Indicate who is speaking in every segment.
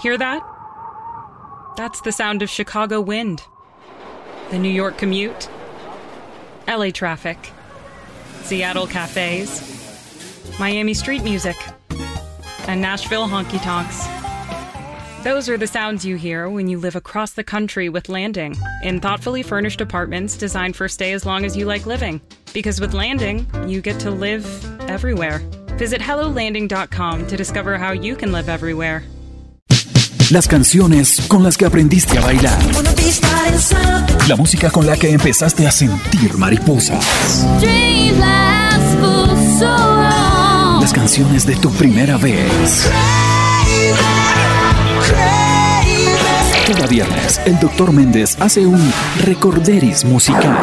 Speaker 1: Hear that? That's the sound of Chicago wind, the New York commute, LA traffic, Seattle cafes, Miami street music, and Nashville honky tonks. Those are the sounds you hear when you live across the country with Landing in thoughtfully furnished apartments designed for stay as long as you like living. Because with Landing, you get to live everywhere. Visit HelloLanding.com to discover how you can live everywhere.
Speaker 2: Las canciones con las que aprendiste a bailar. La música con la que empezaste a sentir mariposas. Las canciones de tu primera vez. Cada viernes, el Dr. Méndez hace un recorderis musical.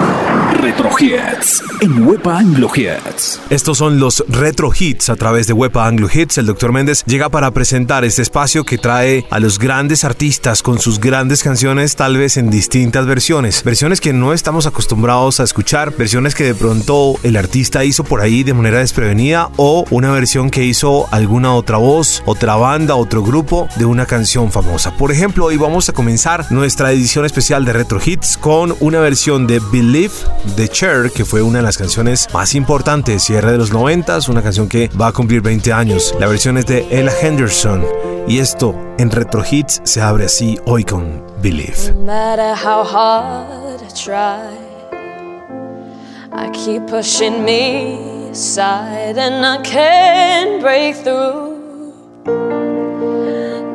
Speaker 2: Retro Hits en Wepa Anglo Hits.
Speaker 3: Estos son los Retro Hits a través de Wepa Anglo Hits. El Dr. Méndez llega para presentar este espacio que trae a los grandes artistas con sus grandes canciones, tal vez en distintas versiones. Versiones que no estamos acostumbrados a escuchar, versiones que de pronto el artista hizo por ahí de manera desprevenida o una versión que hizo alguna otra voz, otra banda, otro grupo de una canción famosa. Por ejemplo, hoy vamos a comenzar nuestra edición especial de Retro Hits con una versión de Believe de Cher, que fue una de las canciones más importantes, cierre de los 90, una canción que va a cumplir 20 años. La versión es de Ella Henderson y esto en Retro Hits se abre así hoy con Believe.
Speaker 4: No matter how hard I try, I keep pushing me aside and I can't break through.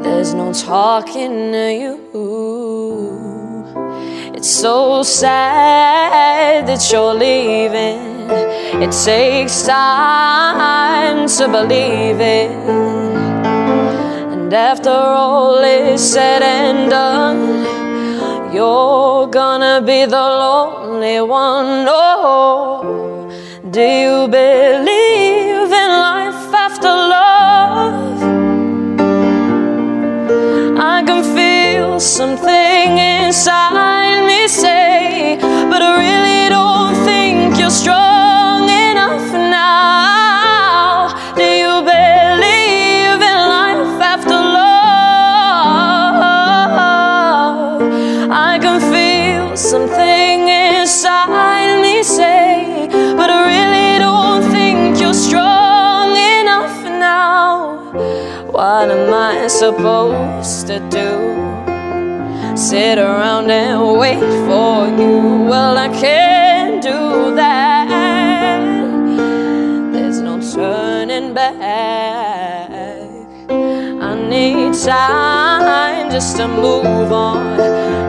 Speaker 4: There's no talking to you. It's so sad that you're leaving. It takes time to believe it. And after all is said and done, you're gonna be the lonely one. Oh, do you believe in life after love? I can feel something inside supposed to do? Sit around and wait for you? Well, I can't do that. There's no turning back. I need time just to move on.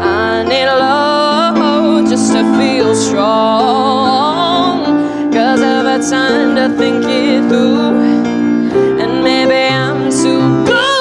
Speaker 4: I need love just to feel strong. Cause I've had time to think it through. And maybe I'm too good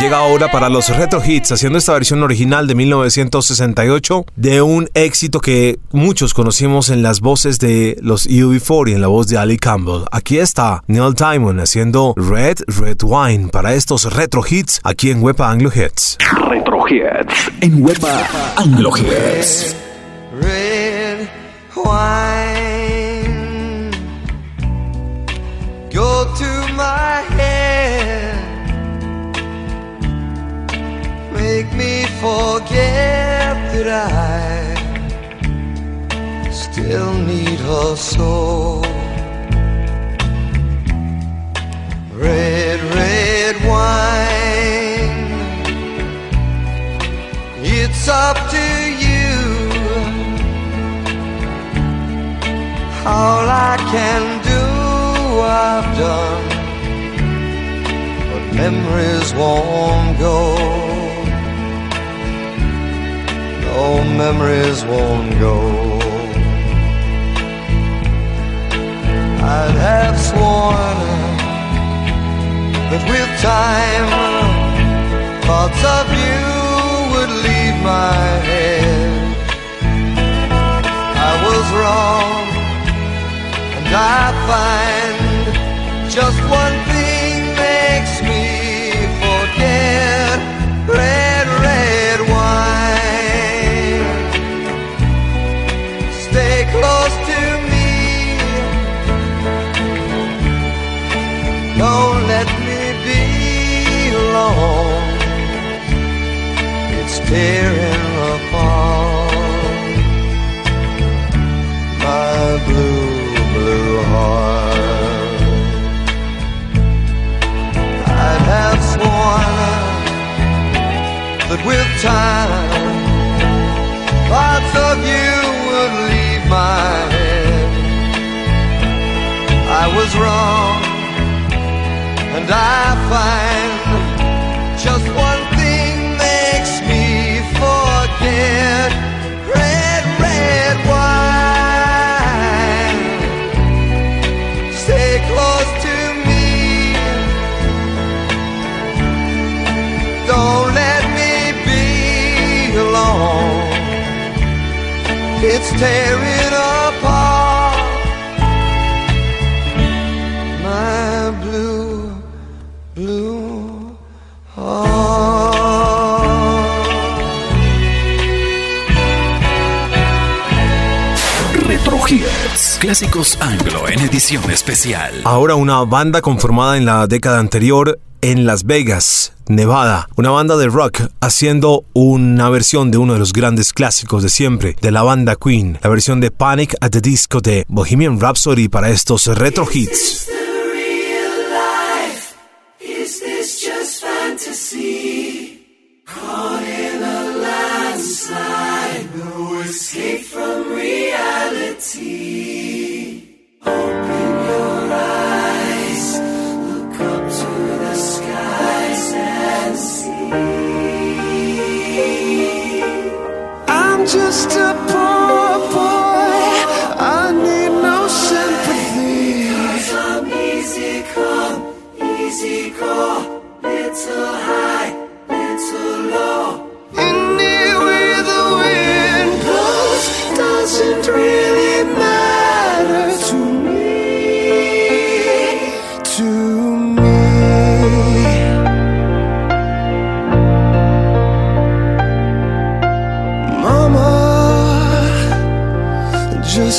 Speaker 3: llega ahora para los retro hits haciendo esta versión original de 1968 de un éxito que muchos conocimos en las voces de los UB40 y en la voz de Ali Campbell. Aquí está Neil Diamond haciendo Red Red Wine para estos retro hits aquí en Wepa Anglo Hits.
Speaker 2: Retro Hits en Wepa Anglo Hits.
Speaker 5: Red wine make me forget that I still need her so. Red, red wine, it's up to you. All I can do, I've done, but memories won't go. No memories won't go. I'd have sworn that with time thoughts of you would leave my head. I was wrong, and I find just one
Speaker 2: edición especial.
Speaker 3: Ahora una banda conformada en la década anterior en Las Vegas, Nevada. Una banda de rock haciendo una versión de uno de los grandes clásicos de siempre, de la banda Queen. La versión de Panic at the Disco de Bohemian Rhapsody para estos retro hits.
Speaker 6: Is this just fantasy? Caught in a landslide, no escape from reality. Open easy come, easy go, little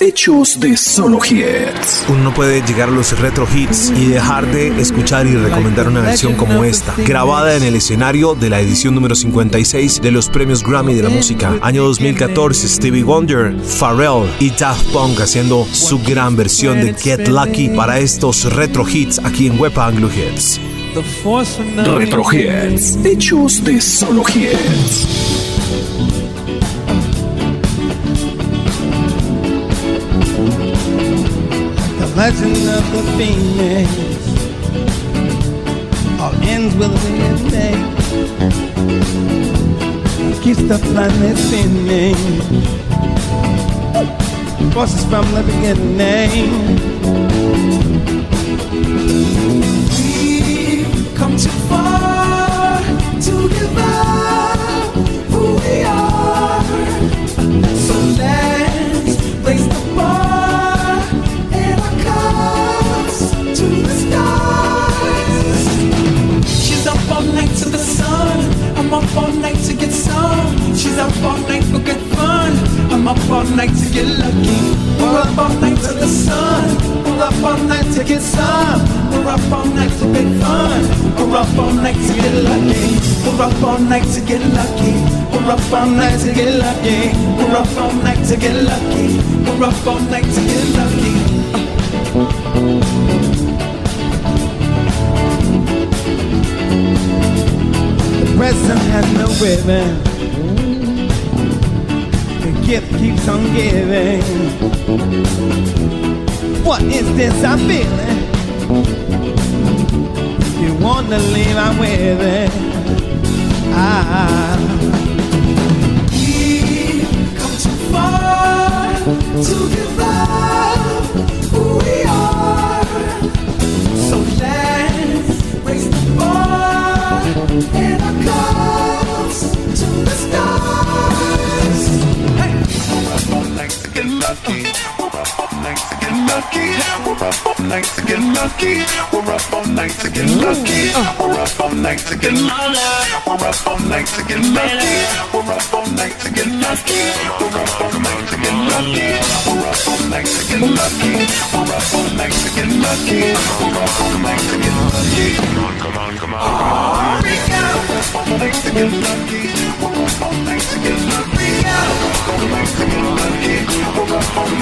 Speaker 2: Hechos de solo hits.
Speaker 3: Uno no puede llegar a los retro hits y dejar de escuchar y recomendar una versión como esta, grabada en el escenario de la edición número 56 de los premios Grammy de la música. Año 2014, Stevie Wonder, Pharrell y Daft Punk haciendo su gran versión de Get Lucky para estos retro hits aquí en Web Anglo Hits.
Speaker 2: Retrohits, hechos de solo hits.
Speaker 7: Legend of the phoenix all ends with a day. Keeps the planet spinning. Forces from the beginning.
Speaker 6: We've come too far up all night to get lucky. We're up all night to the sun. We're up all night to get some. We're up all night to get fun. We're up all night to get lucky. We're up all night to get lucky. We're up all night to get lucky. We're up all night to get lucky. We're up all night to get lucky.
Speaker 7: The present has no ribbon. Gift keeps on giving. What is this I'm feeling? You want to leave, I'm with it. Ah.
Speaker 6: We've come too far to give lucky. We're up all night to get lucky. We're up all night to get lucky. We're up all night to get lucky. We're up all night to get lucky. We're up all night to get lucky. We're up all night to get lucky. We're up all night to get lucky. We're up all night to get lucky. We're up all night to get lucky. We're up all night to get lucky. Come on, come on, come on. Freak out. We're up all night to get lucky. We're up all night to get lucky. We're up all night to get lucky. We're up all night.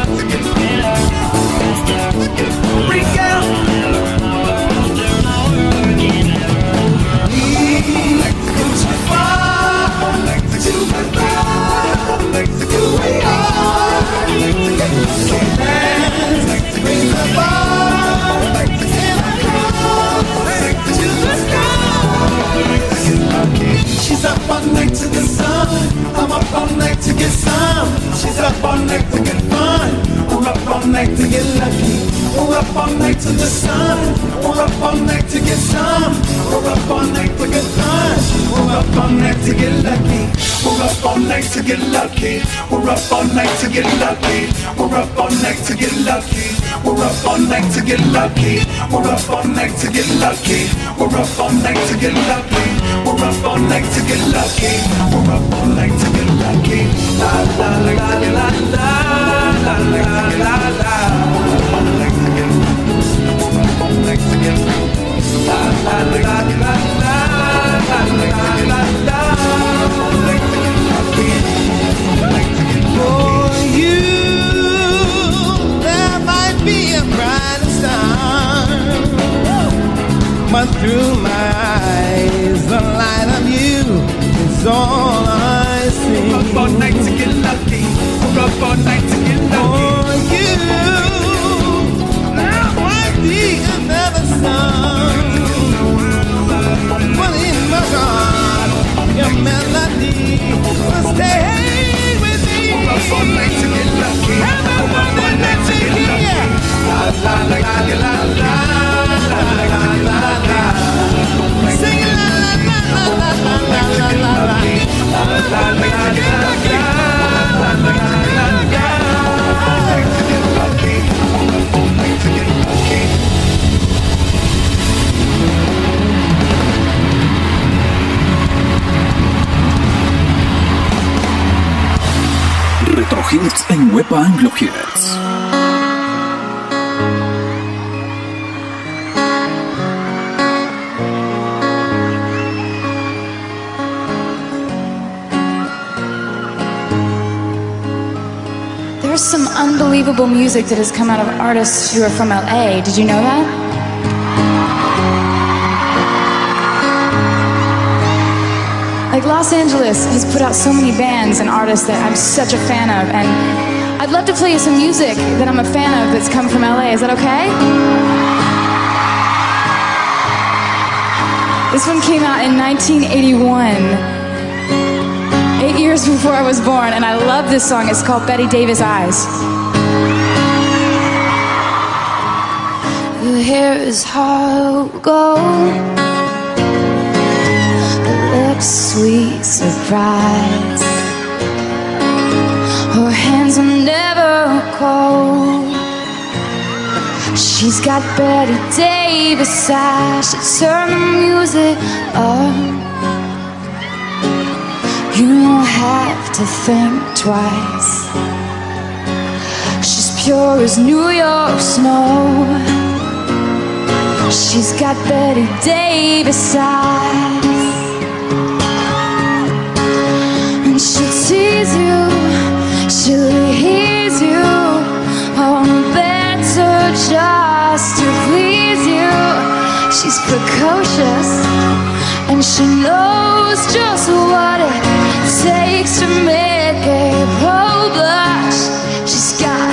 Speaker 6: Bring the ball. She's up all night to the sun. I'm up all night to get some. She's up all night to get fun. We're up all night to get lucky. We're up all night to the sun. We're up all night to get some. We're up all night to get fun. We're up all night to get lucky. We're up all night to get lucky. We're up all night to get lucky. We're up all night to get lucky. We're up all night to get lucky. We're up all night to get lucky. We're up all night to get lucky. We're up all night to get lucky. We're up all night to get lucky. La la la la la la la la la la. We're up all night to get la la la la la la But through my eyes, the light of you is all I see. We're up all night to get lucky. We're up all night to get lucky. For you, there might be another sun. But in my heart, your melody will stay with la la la la la
Speaker 2: Retro Hits en Anglo Hits.
Speaker 8: There's some unbelievable music that has come out of artists who are from LA. Did you know that? Los Angeles has put out so many bands and artists that I'm such a fan of, and I'd love to play you some music that I'm a fan of that's come from LA. Is that okay? This one came out in 1981 eight years before I was born, and I love this song. It's called Bette Davis Eyes. Your hair is hollow gold, sweet surprise. Her hands are never cold. She's got Bette Davis eyes. She turn the music up. You don't have to think twice. She's pure as New York snow. She's got Bette Davis eyes. Tease you, she'll ease you. On better just to please you. She's precocious and she knows just what it takes to make a pro blush. She's got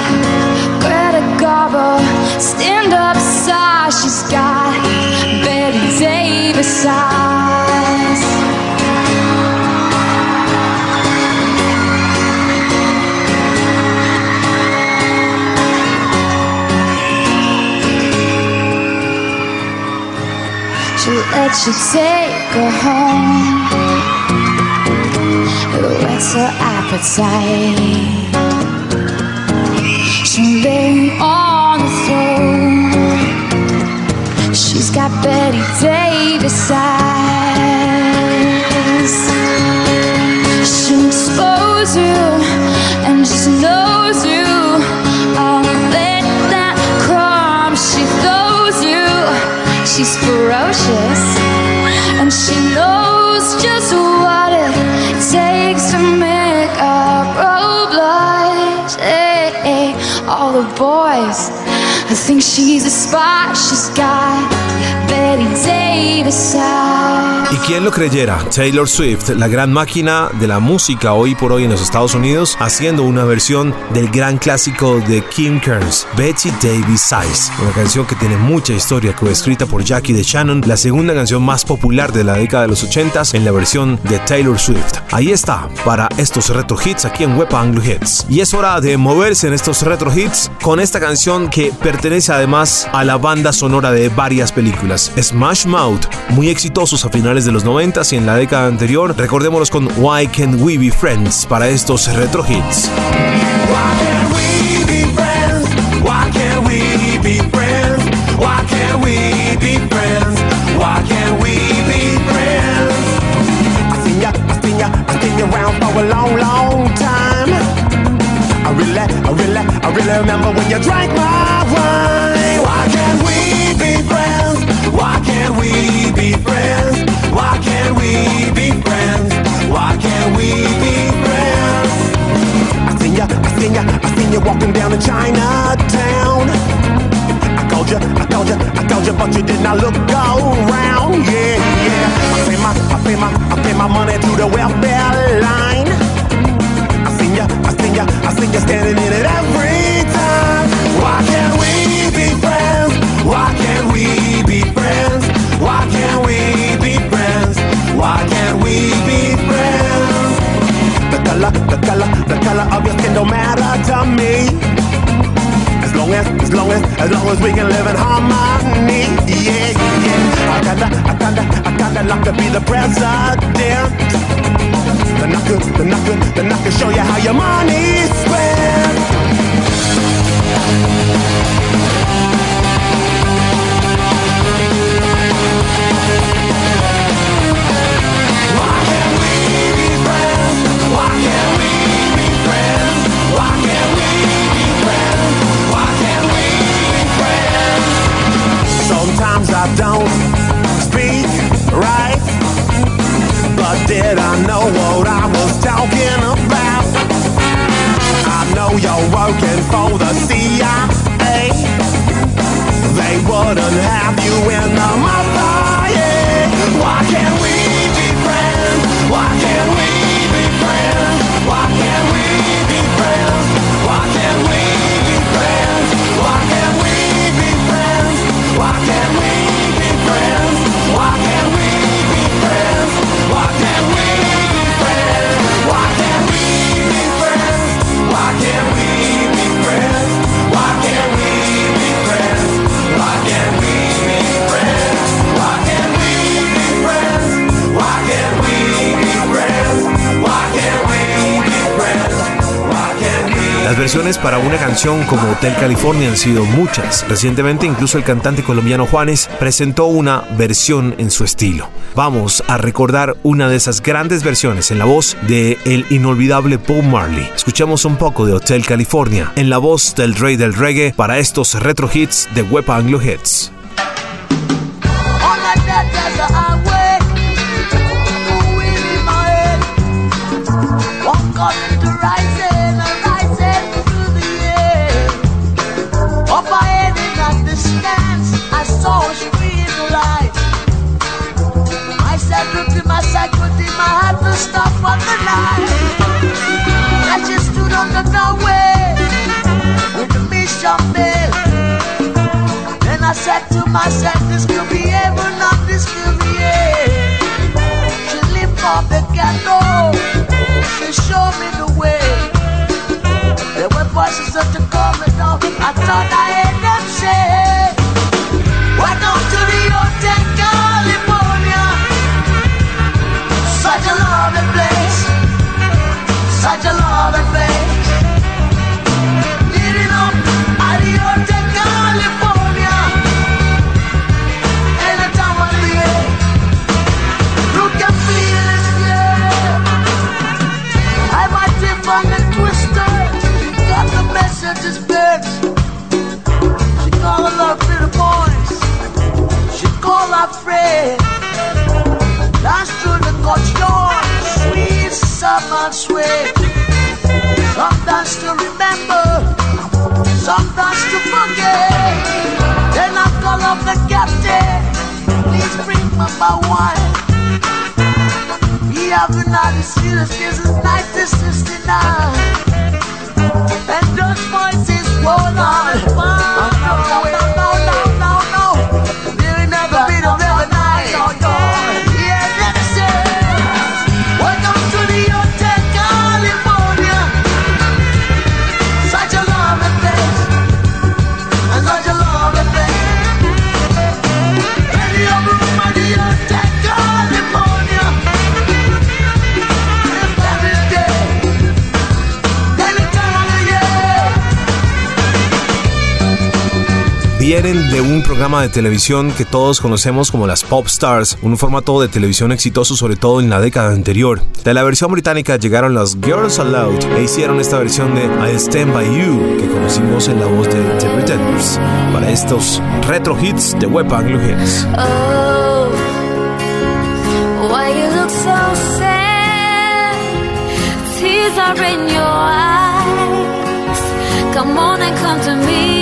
Speaker 8: Greta Garbo stand up size. She's got Bette Davis eyes. Let you take her home. It whets her appetite. She'll lay you on the throne. She's got Bette Davis eyes. She'll expose you She's ferocious and she knows just what it takes to make a blush. Hey, all the boys I think she's a spot. She's got.
Speaker 3: ¿Y quién lo creyera? Taylor Swift, la gran máquina de la música hoy por hoy en los Estados Unidos, haciendo una versión del gran clásico de Kim Kearns, Betty Davis Size, una canción que tiene mucha historia, que fue escrita por Jackie de Shannon, la segunda canción más popular de la década de los 80 en la versión de Taylor Swift. Ahí está, para estos retro hits aquí en Web Anglo Hits. Y es hora de moverse en estos retro hits con esta canción que pertenece además a la banda sonora de varias películas. Smash Mouth, muy exitosos a finales de los 90 y en la década anterior. Recordémoslos con Why Can't We Be Friends para estos retro hits.
Speaker 7: Why can't we be friends? Why can't we be ya, I seen ya, you walking down in Chinatown. I called you, I called you, I called you, but you did not look around. Yeah, yeah. I pay my, I pay my, I pay my money to the welfare line. I seen ya, I seen ya, I seen ya standing in it every time. Why can't we be friends? Why can't we be friends? Why can't we be friends? Why can't we be friends? The color, the color, the color of me. As long as, as long as, as long as we can live in harmony. Yeah, yeah. I kinda, I kinda, I kinda like to be the president. Then I could, then I could, then I could show you how your money's spent. Don't speak right, but did I know what I was talking about? I know you're working for the CIA. They wouldn't have you in
Speaker 3: Las versiones para una canción como Hotel California han sido muchas. Recientemente incluso el cantante colombiano Juanes presentó una versión en su estilo. Vamos a recordar una de esas grandes versiones en la voz de el inolvidable Paul Marley. Escuchamos un poco de Hotel California en la voz del rey del reggae para estos retro hits de Web Anglo Hits.
Speaker 9: Said to myself, this could be heaven, not this could be hell. She lift up the candle, she showed me the way. There were voices at the corridor, I thought I God's way. Sometimes to remember, sometimes to forget. Then I call up the captain, please bring my wine. We haven't had a since 1969. And those voices, hold on,
Speaker 3: Vienen de un programa de televisión que todos conocemos como las Pop Stars, un formato de televisión exitoso sobre todo en la década anterior. De la versión británica llegaron las Girls Aloud e hicieron esta versión de I Stand By You que conocimos en la voz de The Pretenders para estos retro hits de Web Anglo Hits.
Speaker 4: Oh, why you look so sad? Tears are in your eyes. Come on and come to me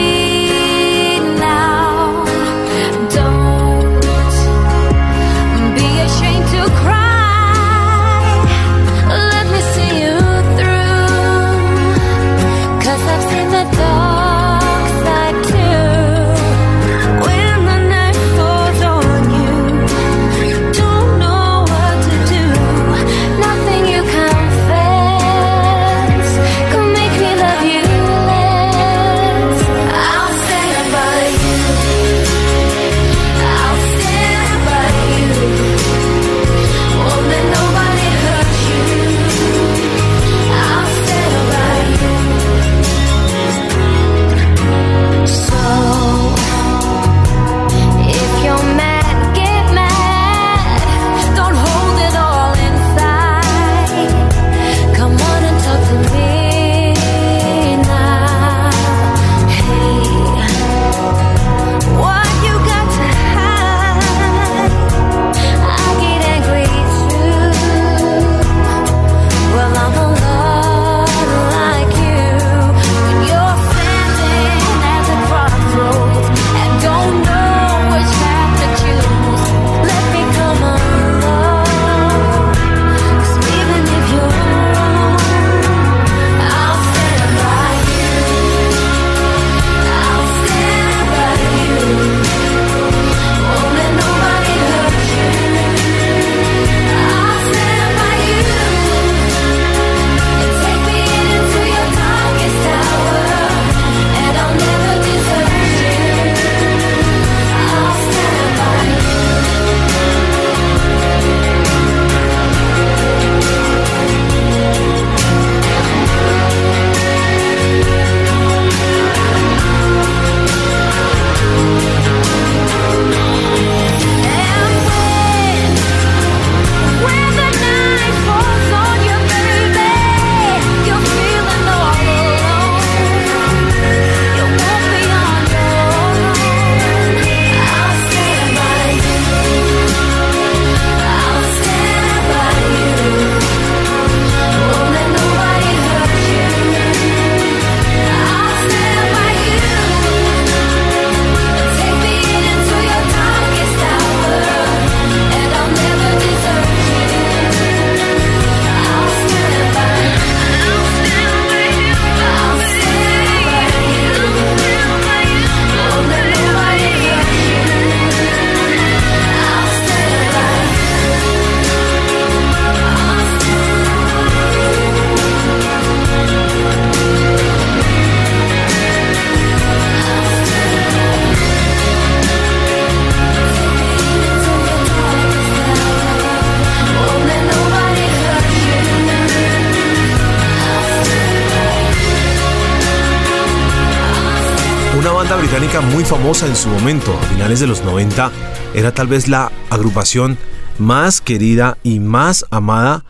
Speaker 3: en su momento, a finales de los 90, era tal vez la agrupación más querida y más amada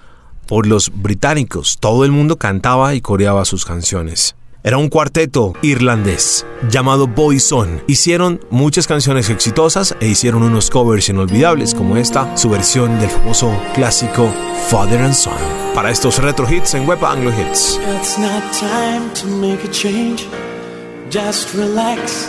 Speaker 3: por los británicos. Todo el mundo cantaba y coreaba sus canciones. Era un cuarteto irlandés llamado Boyzone. Hicieron muchas canciones exitosas e hicieron unos covers inolvidables como esta, su versión del famoso clásico Father and Son. Para estos retro hits en Web Anglo Hits.
Speaker 6: It's not time to make a change. Just relax,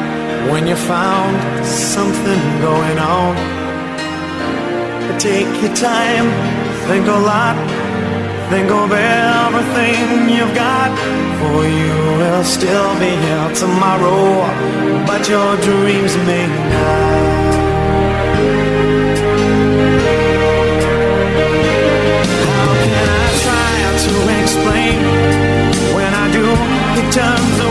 Speaker 10: when you found something going on. Take your time, think a lot, think of everything you've got. For you will still be here tomorrow, but your dreams may not. How can I try to explain when I do? It turns away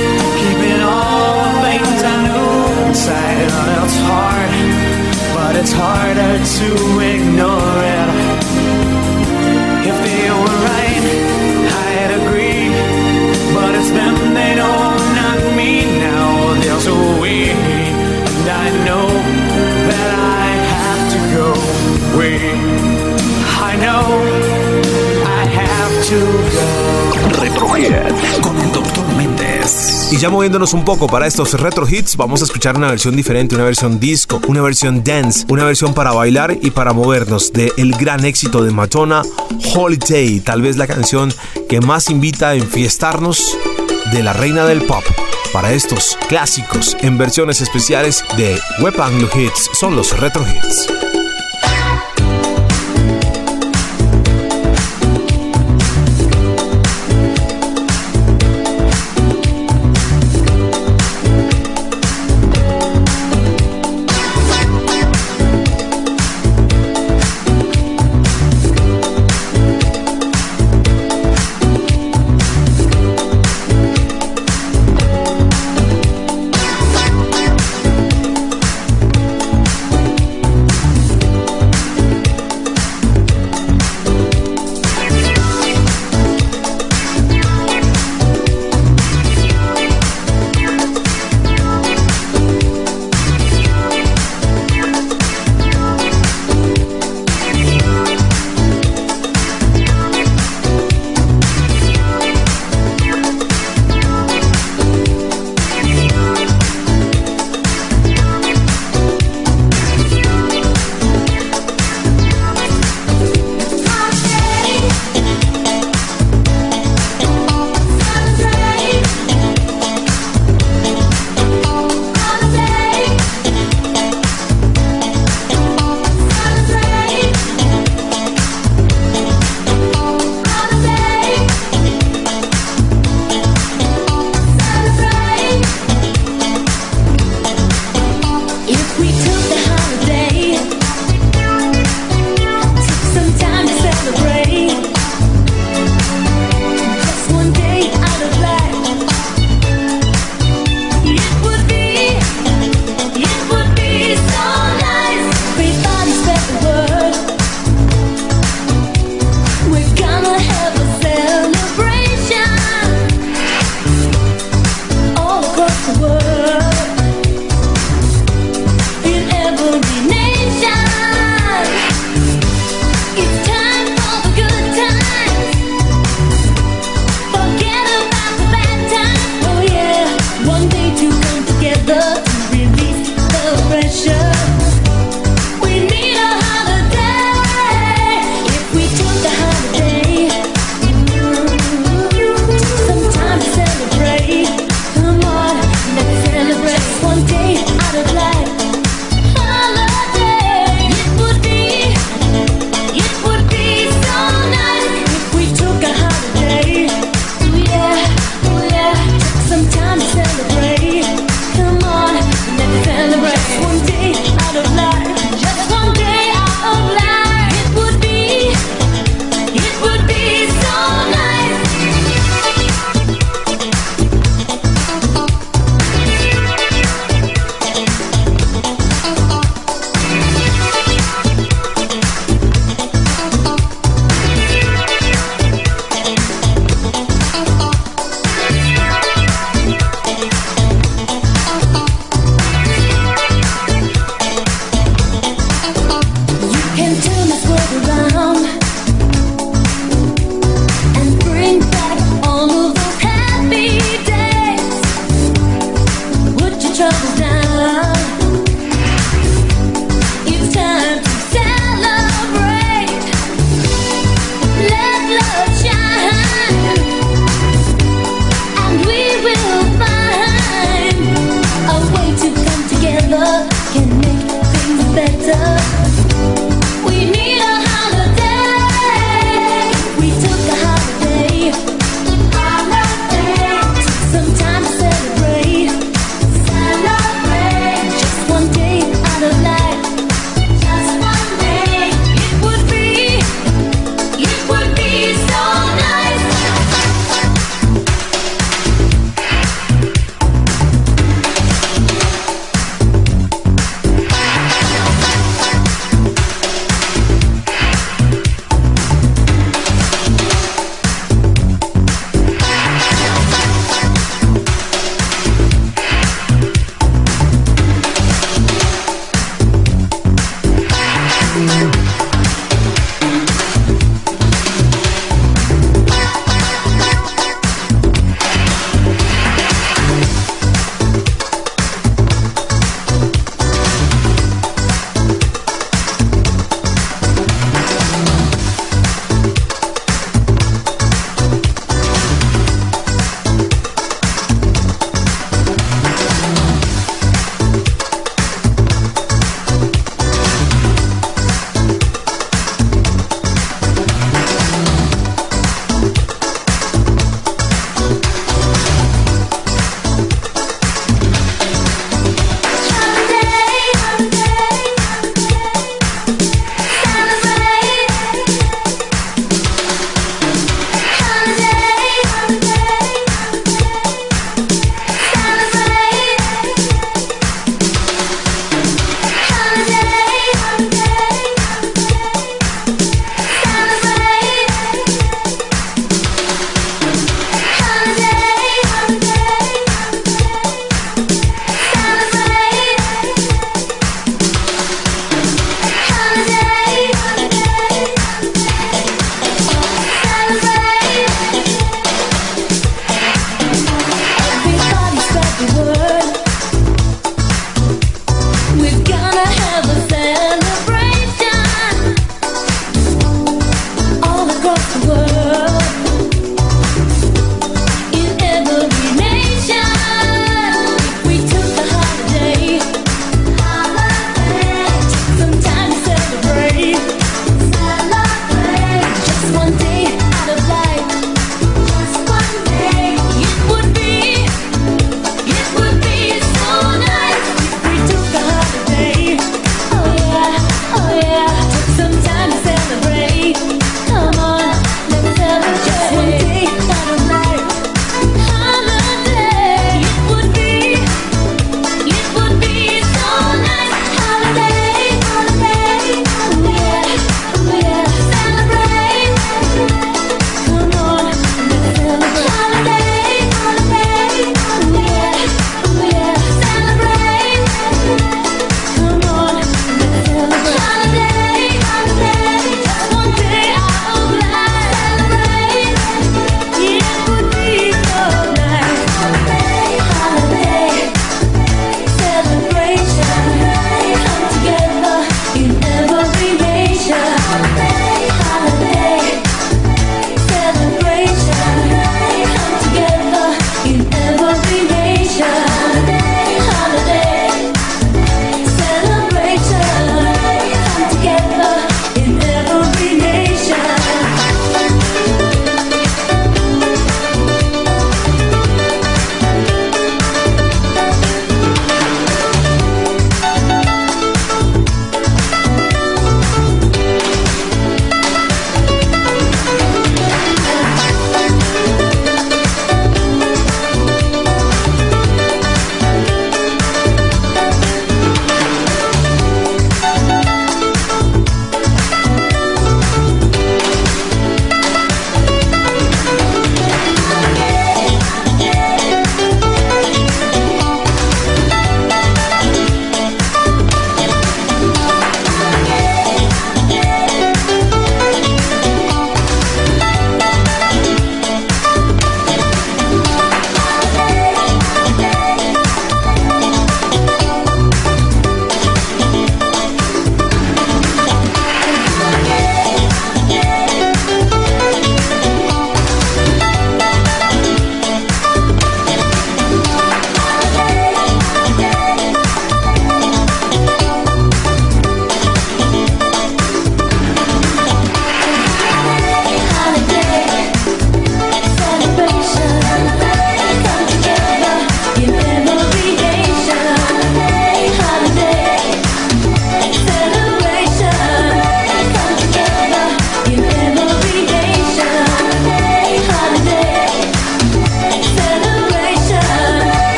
Speaker 10: to
Speaker 3: Y ya moviéndonos un poco para estos retro hits, vamos a escuchar una versión diferente, una versión disco, una versión dance, una versión para bailar y para movernos de el gran éxito de Madonna, Holiday, tal vez la canción que más invita a enfiestarnos de la reina del pop. Para estos clásicos en versiones especiales de Web Anglo Hits son los retro hits.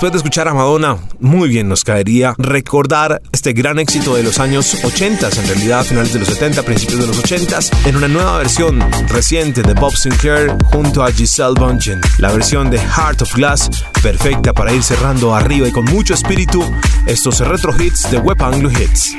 Speaker 4: Después de escuchar a Madonna, muy bien nos caería recordar este gran éxito de los años 80, en realidad finales de los 70, principios de los 80, en una nueva versión reciente de Bob Sinclair junto a Giselle Bundchen. La versión de Heart of Glass, perfecta para ir cerrando arriba y con mucho espíritu estos retro hits de Web Anglo Hits.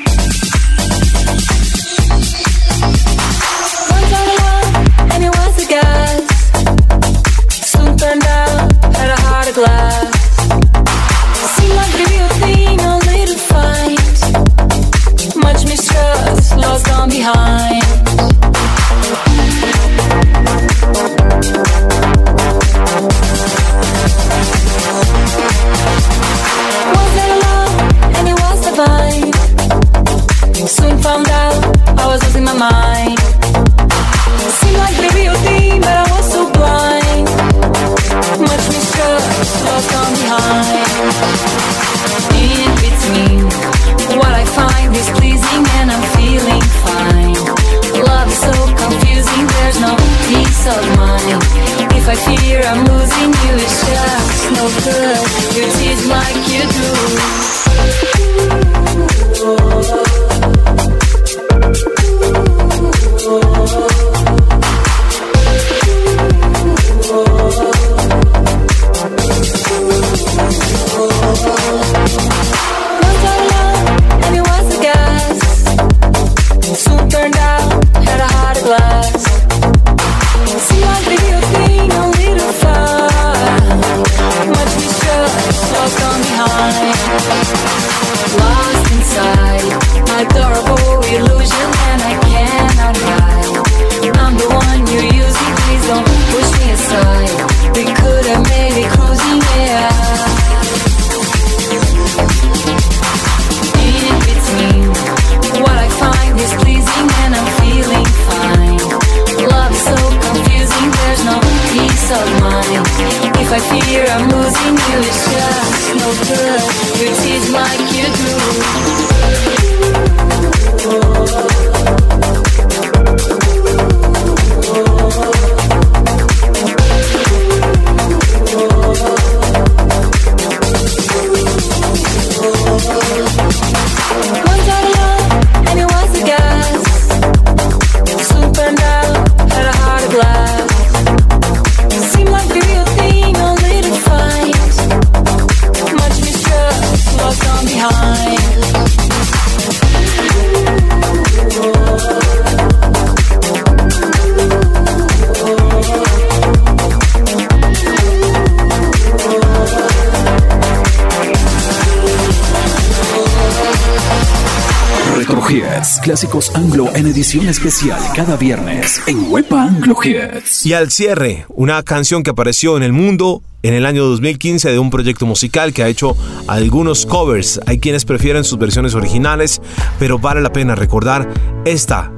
Speaker 2: Clásicos anglo en edición especial cada viernes en Wepa Anglo Hits.
Speaker 4: Y al cierre, una canción que apareció en el mundo en el año 2015 de un proyecto musical que ha hecho algunos covers. Hay quienes prefieren sus versiones originales, pero vale la pena recordar esta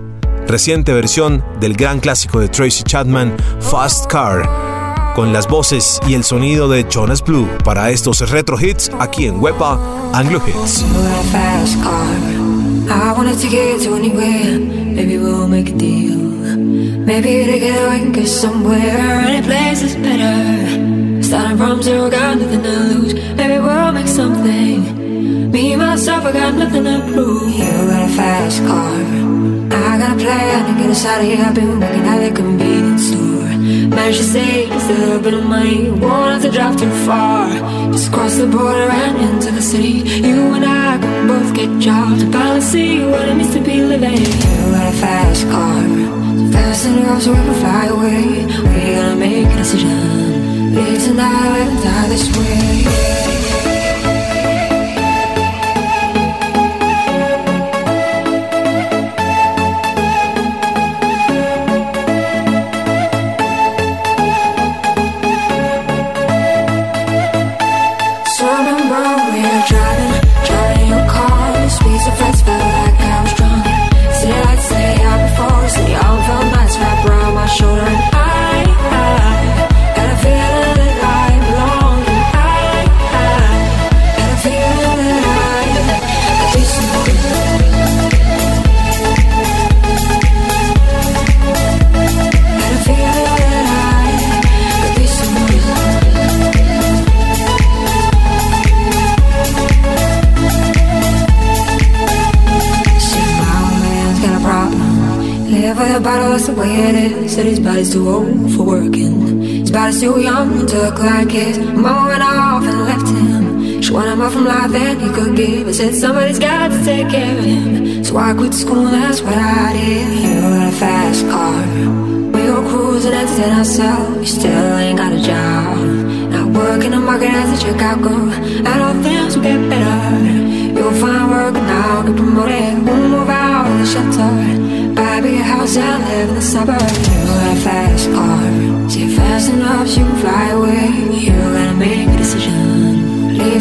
Speaker 4: reciente versión del gran clásico de Tracy Chapman, Fast Car, con las voces y el sonido de Jonas Blue para estos retro hits aquí en Wepa Anglo Hits.
Speaker 11: I wanna take it to anywhere. Maybe we'll make a deal. Maybe together we can get somewhere. Any place is better. Starting from zero, got nothing to lose. Maybe we'll make something. Me, myself, I got nothing to prove. You got a fast car. I got a plan to get us out of here. I've been working at the convenience store. Managed to save just a little bit of money. Won't have to drive too far. Just cross the border and into the city. You and I can both get jobs finally see what it means to be living. You got a fast car. Fast enough so we can fly away. We gotta make a decision. Live tonight and die this way.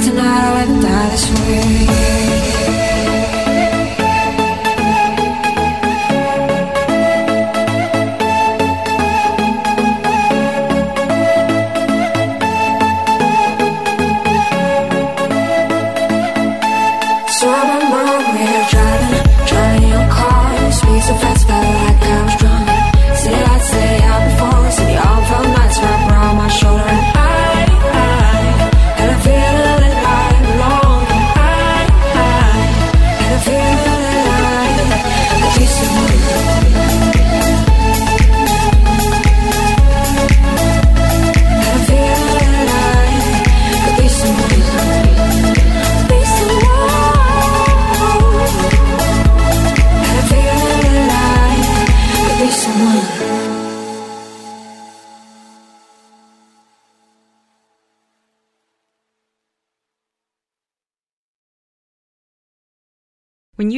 Speaker 11: tonight I'll let die this way